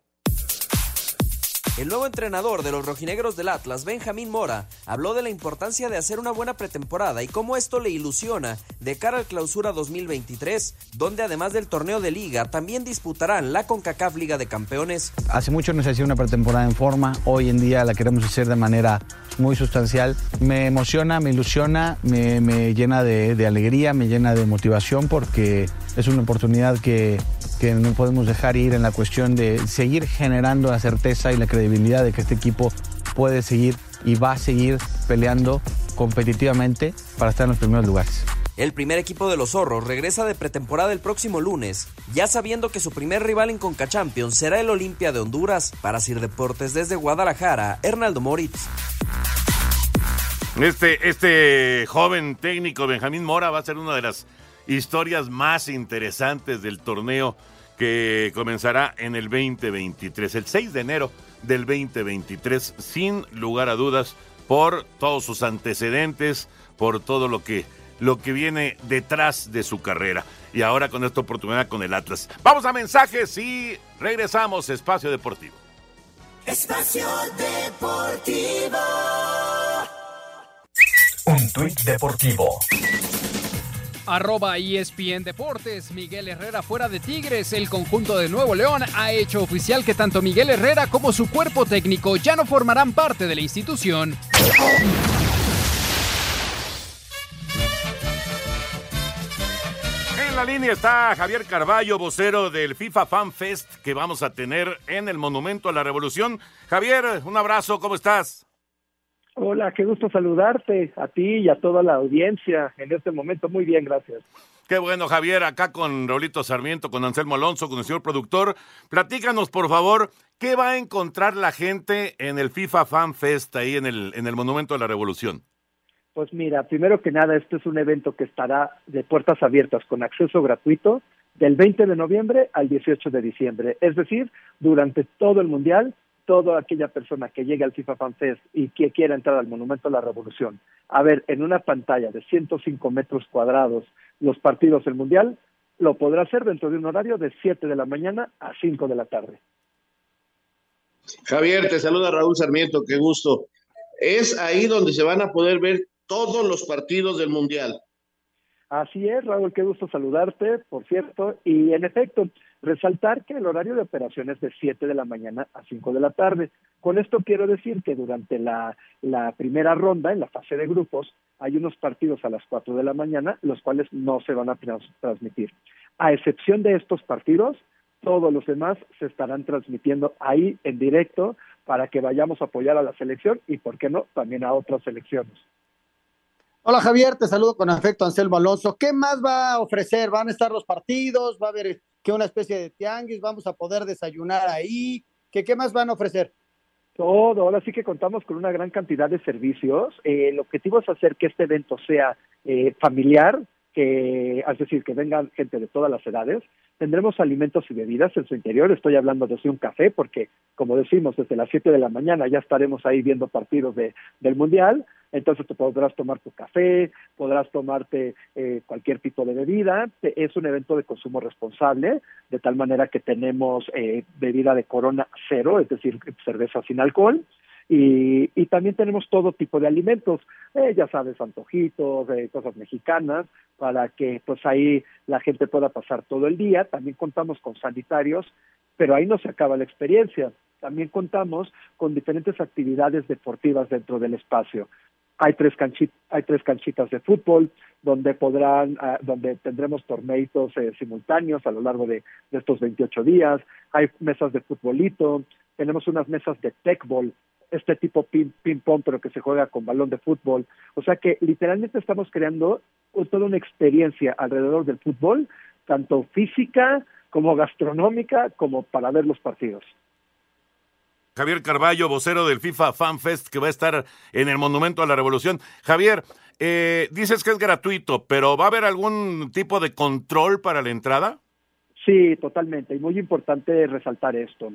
El nuevo entrenador de los rojinegros del Atlas, Benjamín Mora, habló de la importancia de hacer una buena pretemporada y cómo esto le ilusiona de cara al clausura 2023, donde además del torneo de liga también disputarán la CONCACAF Liga de Campeones. Hace mucho no se hacía una pretemporada en forma, hoy en día la queremos hacer de manera muy sustancial. Me emociona, me ilusiona, me, llena de, de alegría, me llena de motivación porque es una oportunidad que, que no podemos dejar ir en la cuestión de seguir generando la certeza y la credibilidad de que este equipo puede seguir y va a seguir peleando competitivamente para estar en los primeros lugares. El primer equipo de los zorros regresa de pretemporada el próximo lunes, ya sabiendo que su primer rival en Conca Champions será el Olimpia de Honduras. Para Sir Deportes desde Guadalajara, Hernaldo Moritz. Este, este joven técnico, Benjamín Mora, va a ser una de las historias más interesantes del torneo que comenzará en el 2023, el 6 de enero del 2023, sin lugar a dudas, por todos sus antecedentes, por todo lo que, lo que viene detrás de su carrera. Y ahora con esta oportunidad con el Atlas. Vamos a mensajes y regresamos a Espacio Deportivo. Espacio Deportivo. Un tuit deportivo Arroba ESPN Deportes, Miguel Herrera fuera de Tigres. El conjunto de Nuevo León ha hecho oficial que tanto Miguel Herrera como su cuerpo técnico ya no formarán parte de la institución. En la línea está Javier Carballo, vocero del FIFA Fan Fest que vamos a tener en el Monumento a la Revolución. Javier, un abrazo, ¿cómo estás? Hola, qué gusto saludarte a ti y a toda la audiencia en este momento. Muy bien, gracias. Qué bueno, Javier, acá con Raulito Sarmiento, con Anselmo Alonso, con el señor productor. Platícanos, por favor, ¿qué va a encontrar la gente en el FIFA Fan Fest ahí en el, en el Monumento a la Revolución? Pues mira, primero que nada, este es un evento que estará de puertas abiertas con acceso gratuito del 20 de noviembre al 18 de diciembre. Es decir, durante todo el Mundial toda aquella persona que llegue al FIFA Fan Fest y que quiera entrar al Monumento a la Revolución a ver en una pantalla de 105 metros cuadrados los partidos del Mundial, lo podrá hacer dentro de un horario de 7 de la mañana a 5 de la tarde. Javier, te saluda Raúl Sarmiento, qué gusto. Es ahí donde se van a poder ver todos los partidos del Mundial. Así es, Raúl, qué gusto saludarte, por cierto. Y en efecto, Resaltar que el horario de operación es de 7 de la mañana a 5 de la tarde. Con esto quiero decir que durante la, primera ronda, en la fase de grupos, hay unos partidos a las 4 de la mañana, los cuales no se van a transmitir. A excepción de estos partidos, todos los demás se estarán transmitiendo ahí en directo para que vayamos a apoyar a la selección y, ¿por qué no?, también a otras selecciones. Hola Javier, te saludo con afecto Anselmo Alonso. ¿Qué más va a ofrecer? ¿Van a estar los partidos? ¿Va a haber que una especie de tianguis, vamos a poder desayunar ahí, ¿qué, qué más van a ofrecer? Todo, ahora sí que contamos con una gran cantidad de servicios. Eh, el objetivo es hacer que este evento sea eh, familiar, que, es decir, que vengan gente de todas las edades. Tendremos alimentos y bebidas en su interior. Estoy hablando desde un café, porque, como decimos, desde las 7 de la mañana ya estaremos ahí viendo partidos de, del Mundial. Entonces te podrás tomar tu café, podrás tomarte eh, cualquier tipo de bebida. Es un evento de consumo responsable, de tal manera que tenemos eh, bebida de corona cero, es decir, cerveza sin alcohol. Y, y, también tenemos todo tipo de alimentos, eh, ya sabes, antojitos, eh, cosas mexicanas, para que pues ahí la gente pueda pasar todo el día. También contamos con sanitarios, pero ahí no se acaba la experiencia. También contamos con diferentes actividades deportivas dentro del espacio. Hay tres, canchitas, hay tres canchitas de fútbol donde podrán, ah, donde tendremos torneitos eh, simultáneos a lo largo de, estos 28 días. Hay mesas de futbolito, tenemos unas mesas de tecball, este tipo ping-pong, pero que se juega con balón de fútbol. O sea que literalmente estamos creando toda una experiencia alrededor del fútbol, tanto física como gastronómica como para ver los partidos. Javier Carballo, vocero del FIFA Fan Fest, que va a estar en el Monumento a la Revolución. Javier, eh, dices que es gratuito, pero ¿va a haber algún tipo de control para la entrada? Sí, totalmente. Y muy importante resaltar esto.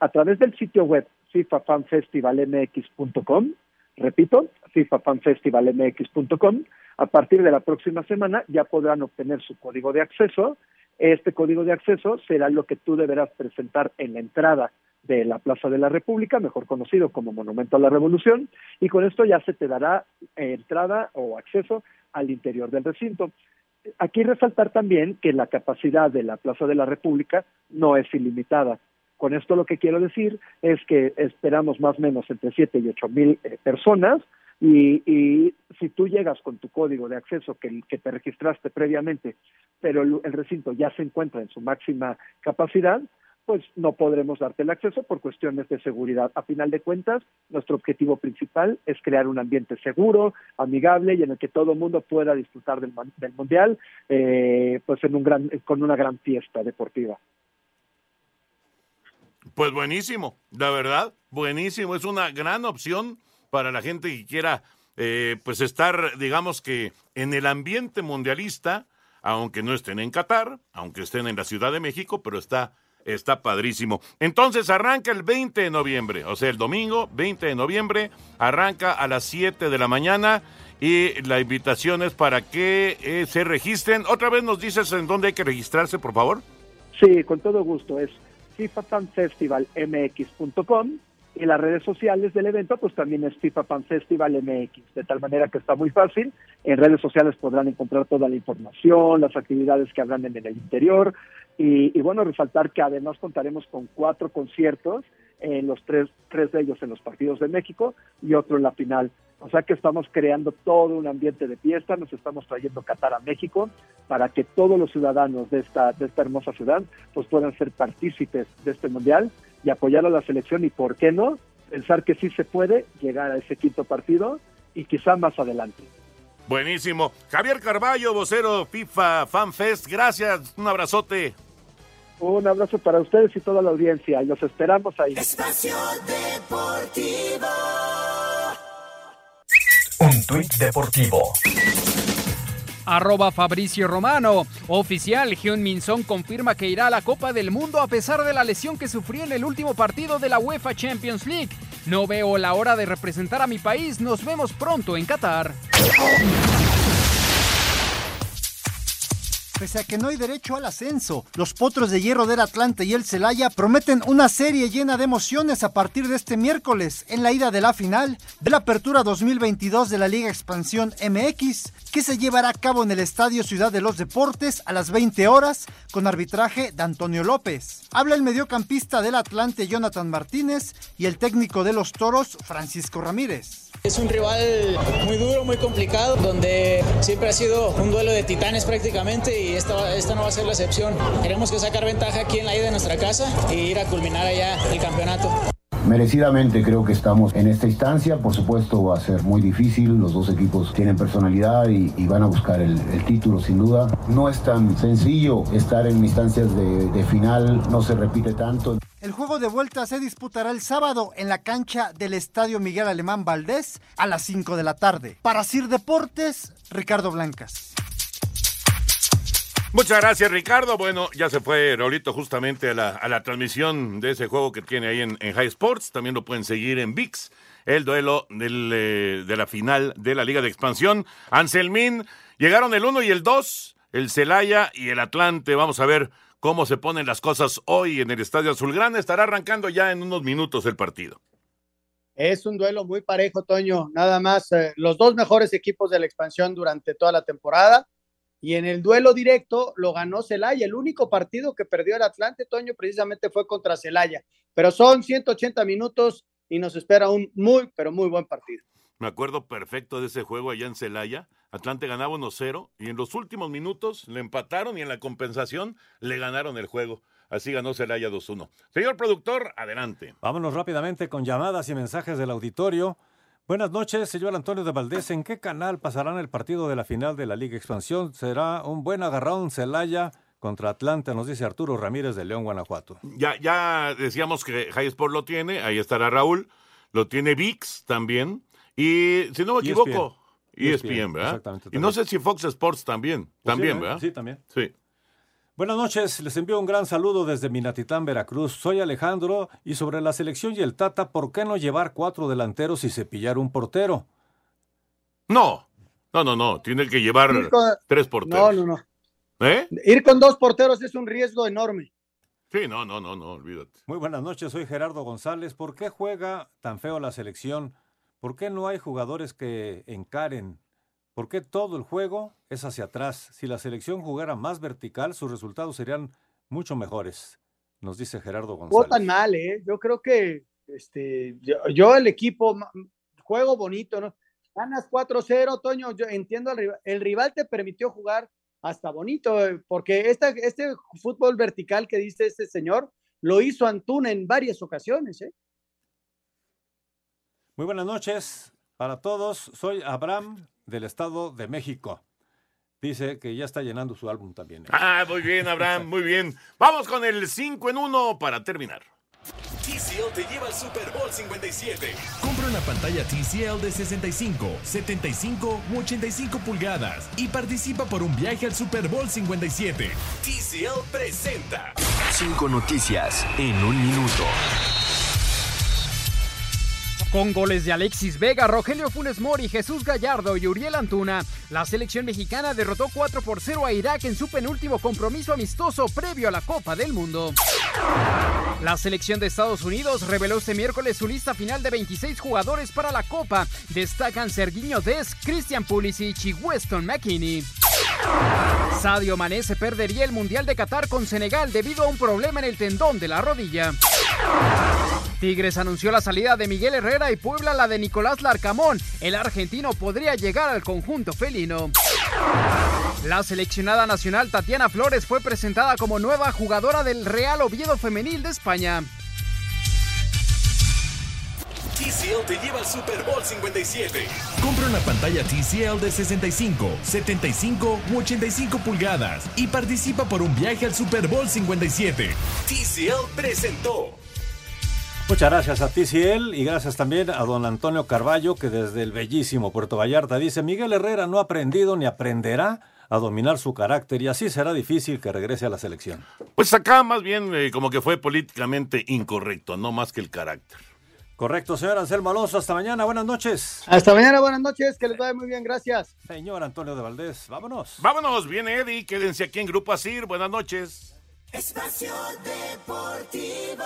a través del sitio web fifafanfestivalmx.com, repito, fifafanfestivalmx.com, a partir de la próxima semana ya podrán obtener su código de acceso. Este código de acceso será lo que tú deberás presentar en la entrada de la Plaza de la República, mejor conocido como Monumento a la Revolución, y con esto ya se te dará entrada o acceso al interior del recinto. Aquí resaltar también que la capacidad de la Plaza de la República no es ilimitada. Con esto lo que quiero decir es que esperamos más o menos entre 7 y 8 mil eh, personas y, y, si tú llegas con tu código de acceso que, que te registraste previamente, pero el, recinto ya se encuentra en su máxima capacidad, pues no podremos darte el acceso por cuestiones de seguridad. A final de cuentas, nuestro objetivo principal es crear un ambiente seguro, amigable y en el que todo el mundo pueda disfrutar del, del mundial, eh, pues en un gran, con una gran fiesta deportiva. Pues buenísimo, la verdad, buenísimo. Es una gran opción para la gente que quiera, eh, pues estar, digamos que en el ambiente mundialista, aunque no estén en Qatar, aunque estén en la Ciudad de México, pero está Está padrísimo. Entonces arranca el 20 de noviembre, o sea, el domingo 20 de noviembre, arranca a las 7 de la mañana y la invitación es para que eh, se registren. Otra vez nos dices en dónde hay que registrarse, por favor. Sí, con todo gusto. Es fifafanfestivalmx.com y las redes sociales del evento pues también es FIFA Pan Festival MX, de tal manera que está muy fácil. En redes sociales podrán encontrar toda la información, las actividades que habrán en el interior y, y bueno, resaltar que además contaremos con cuatro conciertos, en los tres, tres de ellos en los partidos de México y otro en la final. O sea que estamos creando todo un ambiente de fiesta, nos estamos trayendo Qatar a México para que todos los ciudadanos de esta, de esta hermosa ciudad pues puedan ser partícipes de este mundial y apoyar a la selección y, ¿por qué no?, pensar que sí se puede llegar a ese quinto partido y quizá más adelante. Buenísimo. Javier Carballo, vocero FIFA FanFest, gracias, un abrazote. Un abrazo para ustedes y toda la audiencia y los esperamos ahí. Espacio Deportivo. Un tuit deportivo arroba Fabricio Romano. Oficial, Hyun Min Son confirma que irá a la Copa del Mundo a pesar de la lesión que sufrió en el último partido de la UEFA Champions League. No veo la hora de representar a mi país. Nos vemos pronto en Qatar. Pese a que no hay derecho al ascenso, los potros de hierro del Atlante y el Celaya prometen una serie llena de emociones a partir de este miércoles en la ida de la final de la Apertura 2022 de la Liga Expansión MX, que se llevará a cabo en el Estadio Ciudad de los Deportes a las 20 horas con arbitraje de Antonio López. Habla el mediocampista del Atlante Jonathan Martínez y el técnico de los Toros Francisco Ramírez. Es un rival muy duro, muy complicado, donde siempre ha sido un duelo de titanes prácticamente y esta, esta no va a ser la excepción. Queremos que sacar ventaja aquí en la ida de nuestra casa y ir a culminar allá el campeonato. Merecidamente creo que estamos en esta instancia, por supuesto va a ser muy difícil, los dos equipos tienen personalidad y, van a buscar el, título sin duda. No es tan sencillo estar en instancias de, de final, no se repite tanto. El juego de vuelta se disputará el sábado en la cancha del Estadio Miguel Alemán Valdés a las 5 de la tarde. Para Sir Deportes, Ricardo Blancas. Muchas gracias, Ricardo. Bueno, ya se fue Rolito justamente a la, a la transmisión de ese juego que tiene ahí en, High Sports. También lo pueden seguir en VIX, el duelo eh, de la final de la Liga de Expansión. Anselmín, llegaron el 1 y el 2, el Celaya y el Atlante. Vamos a ver cómo se ponen las cosas hoy en el Estadio Azulgrana. Estará arrancando ya en unos minutos el partido. Es un duelo muy parejo, Toño. Nada más, eh, los dos mejores equipos de la expansión durante toda la temporada y en el duelo directo lo ganó Celaya. El único partido que perdió el Atlante, Toño, precisamente fue contra Celaya. Pero son 180 minutos y nos espera un muy, pero muy buen partido. Me acuerdo perfecto de ese juego allá en Celaya. Atlante ganaba 1-0 y en los últimos minutos le empataron y en la compensación le ganaron el juego. Así ganó Celaya 2-1. Señor productor, adelante. Vámonos rápidamente con llamadas y mensajes del auditorio. Buenas noches, señor Antonio de Valdés. ¿En qué canal pasarán el partido de la final de la Liga Expansión? ¿Será un buen agarrón Celaya contra Atlanta, nos dice Arturo Ramírez de León, Guanajuato. Ya, ya decíamos que High Sport lo tiene, ahí estará Raúl, lo tiene VIX también, y si no me equivoco, ESPN, ESPN, ¿verdad? exactamente, Y no sé si Fox Sports también, también, Posible, ¿eh? ¿verdad? Sí, también. Sí. Buenas noches, les envío un gran saludo desde Minatitán, Veracruz. Soy Alejandro y sobre la selección y el Tata, ¿por qué no llevar cuatro delanteros y cepillar un portero? No, no, no, no, tiene que llevar con- tres No, porteros. no, no. ¿Eh? Ir con dos porteros es un riesgo enorme. Sí, no, no, no, no, olvídate. Muy buenas noches, soy Gerardo González. ¿Por qué juega tan feo la selección? ¿Por qué no hay jugadores que encaren? ¿Por qué todo el juego es hacia atrás? Si la selección jugara más vertical, sus resultados serían mucho mejores, nos dice Gerardo González. tan mal, ¿eh? Yo creo que este, yo, yo el equipo, juego bonito, ¿no? Ganas 4-0, Toño, yo entiendo al rival. El rival te permitió jugar hasta bonito, eh, porque esta, este fútbol vertical que dice este señor, lo hizo Antuna en varias ocasiones, ¿eh? Muy buenas noches para todos. Soy Abraham del Estado de México. Dice que ya está llenando su álbum también. ¿eh? Ah, muy bien, Abraham, muy bien. Vamos con el 5 en 1 para terminar. TCL te lleva al Super Bowl 57. Compra una pantalla TCL de 65, 75 u 85 pulgadas y participa por un viaje al Super Bowl 57. TCL presenta. Cinco noticias en un minuto. Con goles de Alexis Vega, Rogelio Funes Mori, Jesús Gallardo y Uriel Antuna, la selección mexicana derrotó 4 por 0 a Irak en su penúltimo compromiso amistoso previo a la Copa del Mundo. La selección de Estados Unidos reveló este miércoles su lista final de 26 jugadores para la Copa. Destacan Sergiño Dest, Christian Pulisic y Weston McKinney. Sadio Mané se perdería el Mundial de Qatar con Senegal debido a un problema en el tendón de la rodilla. Tigres anunció la salida de Miguel Herrera y Puebla la de Nicolás Larcamón. El argentino podría llegar al conjunto felino. La seleccionada nacional Tatiana Flores fue presentada como nueva jugadora del Real Oviedo Femenil de España. TCL te lleva al Super Bowl 57. Compra una pantalla TCL de 65, 75 u 85 pulgadas y participa por un viaje al Super Bowl 57. TCL presentó. Muchas gracias a TCL y gracias también a don Antonio Carballo que desde el bellísimo Puerto Vallarta dice Miguel Herrera no ha aprendido ni aprenderá a dominar su carácter y así será difícil que regrese a la selección. Pues acá más bien eh, como que fue políticamente incorrecto, no más que el carácter. Correcto, señor Anselmo Alonso, hasta mañana, buenas noches. Hasta mañana, buenas noches, que les vaya muy bien, gracias. Señor Antonio de Valdés, vámonos. Vámonos, viene Eddie, quédense aquí en Grupo Asir, buenas noches. Espacio Deportivo.